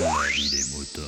La vie des moutons.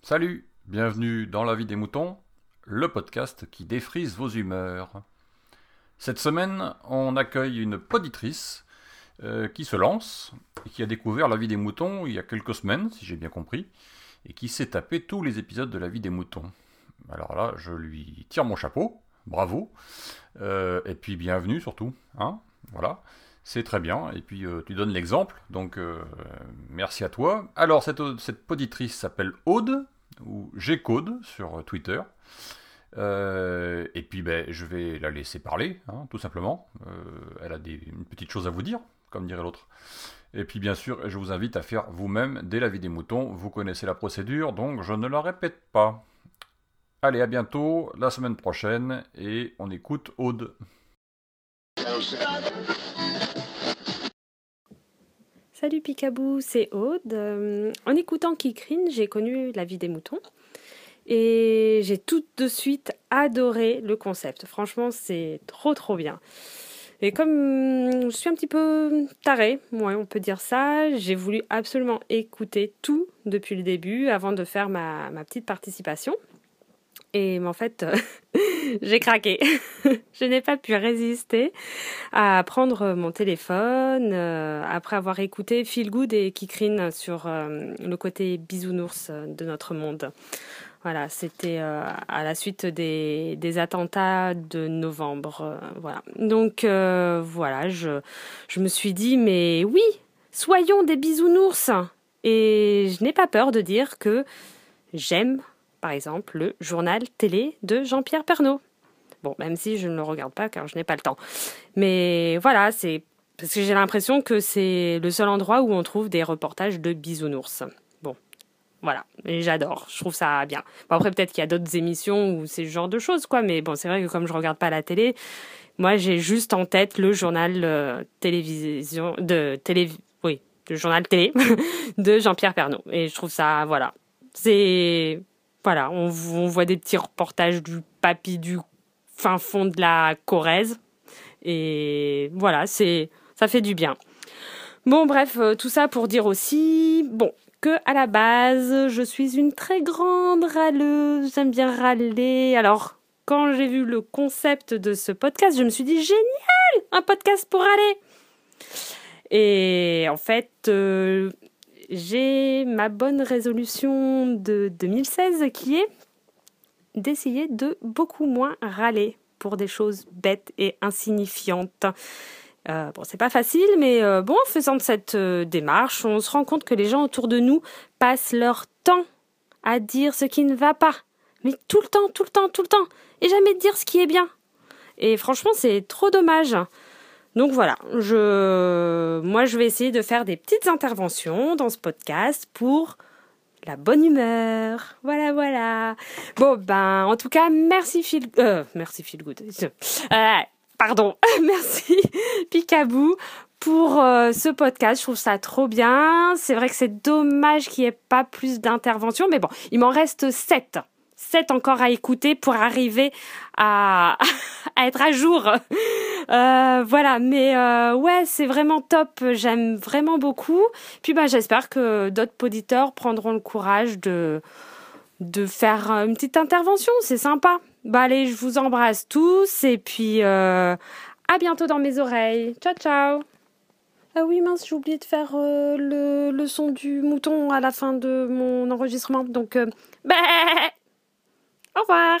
Salut, bienvenue dans La vie des moutons, le podcast qui défrise vos humeurs. Cette semaine, on accueille une poditrice euh, qui se lance et qui a découvert La vie des moutons il y a quelques semaines, si j'ai bien compris, et qui s'est tapé tous les épisodes de La vie des moutons. Alors là, je lui tire mon chapeau, bravo, euh, et puis bienvenue surtout, hein, voilà. C'est très bien, et puis euh, tu donnes l'exemple, donc merci à toi. Alors cette, poditrice s'appelle Aude, ou G-Code sur Twitter. Euh, et puis ben, je vais la laisser parler, hein, tout simplement. Euh, elle a des, une petite chose à vous dire, comme dirait l'autre. Et puis bien sûr, je vous invite à faire vous-même dès la vie des moutons. Vous connaissez la procédure, donc je ne la répète pas. Allez, à bientôt, la semaine prochaine, et on écoute Aude. Salut Picabou, c'est Aude. Euh, en écoutant Kikrine, j'ai connu la vie des moutons. Et j'ai tout de suite adoré le concept. Franchement, c'est trop trop bien. Et comme je suis un petit peu tarée, on peut dire ça, j'ai voulu absolument écouter tout depuis le début avant de faire ma petite participation. Et en fait, j'ai craqué. je n'ai pas pu résister à prendre mon téléphone euh, après avoir écouté Feel Good et Kikrine sur euh, le côté bisounours de notre monde. Voilà, c'était euh, à la suite des, attentats de novembre. voilà. Donc voilà, je, je me suis dit, mais oui, soyons des bisounours. Et je n'ai pas peur de dire que j'aime par exemple le journal télé de Jean-Pierre Pernaud. Bon, même si je ne le regarde pas car je n'ai pas le temps. Mais voilà, c'est parce que j'ai l'impression que c'est le seul endroit où on trouve des reportages de bisounours. Bon, voilà, j'adore, je trouve ça bien. Bon, après, peut-être qu'il y a d'autres émissions où c'est ce genre de choses, quoi, mais bon, c'est vrai que comme je regarde pas la télé, moi j'ai juste en tête le journal euh, télévision de télé, oui, le journal télé de Jean-Pierre Pernaud. Et je trouve ça, voilà, c'est voilà, on, voit des petits reportages du papy du fin fond de la Corrèze. Et voilà, c'est ça fait du bien. Bon, bref, euh, tout ça pour dire aussi, bon, que à la base, je suis une très grande râleuse, j'aime bien râler. Alors, quand j'ai vu le concept de ce podcast, je me suis dit génial, un podcast pour râler. Et en fait, euh, j'ai ma bonne résolution de 2016 qui est d'essayer de beaucoup moins râler pour des choses bêtes et insignifiantes. Euh, bon, c'est pas facile, mais euh, bon, en faisant cette euh, démarche, on se rend compte que les gens autour de nous passent leur temps à dire ce qui ne va pas. Mais tout le temps, tout le temps, tout le temps. Et jamais dire ce qui est bien. Et franchement, c'est trop dommage. Donc voilà, je, moi je vais essayer de faire des petites interventions dans ce podcast pour la bonne humeur. Voilà, voilà. Bon, ben, en tout cas, merci Phil, euh, merci Phil Good. Euh, pardon, merci Picabou pour euh, ce podcast. Je trouve ça trop bien. C'est vrai que c'est dommage qu'il n'y ait pas plus d'interventions, mais bon, il m'en reste sept. 7 encore à écouter pour arriver à être à jour. Euh, voilà, mais euh, ouais, c'est vraiment top. J'aime vraiment beaucoup. Puis bah, j'espère que d'autres auditeurs prendront le courage de de faire une petite intervention. C'est sympa. Bah allez, je vous embrasse tous et puis euh, à bientôt dans mes oreilles. Ciao ciao. Ah oui mince, j'ai oublié de faire euh, le, le son du mouton à la fin de mon enregistrement. Donc bah au revoir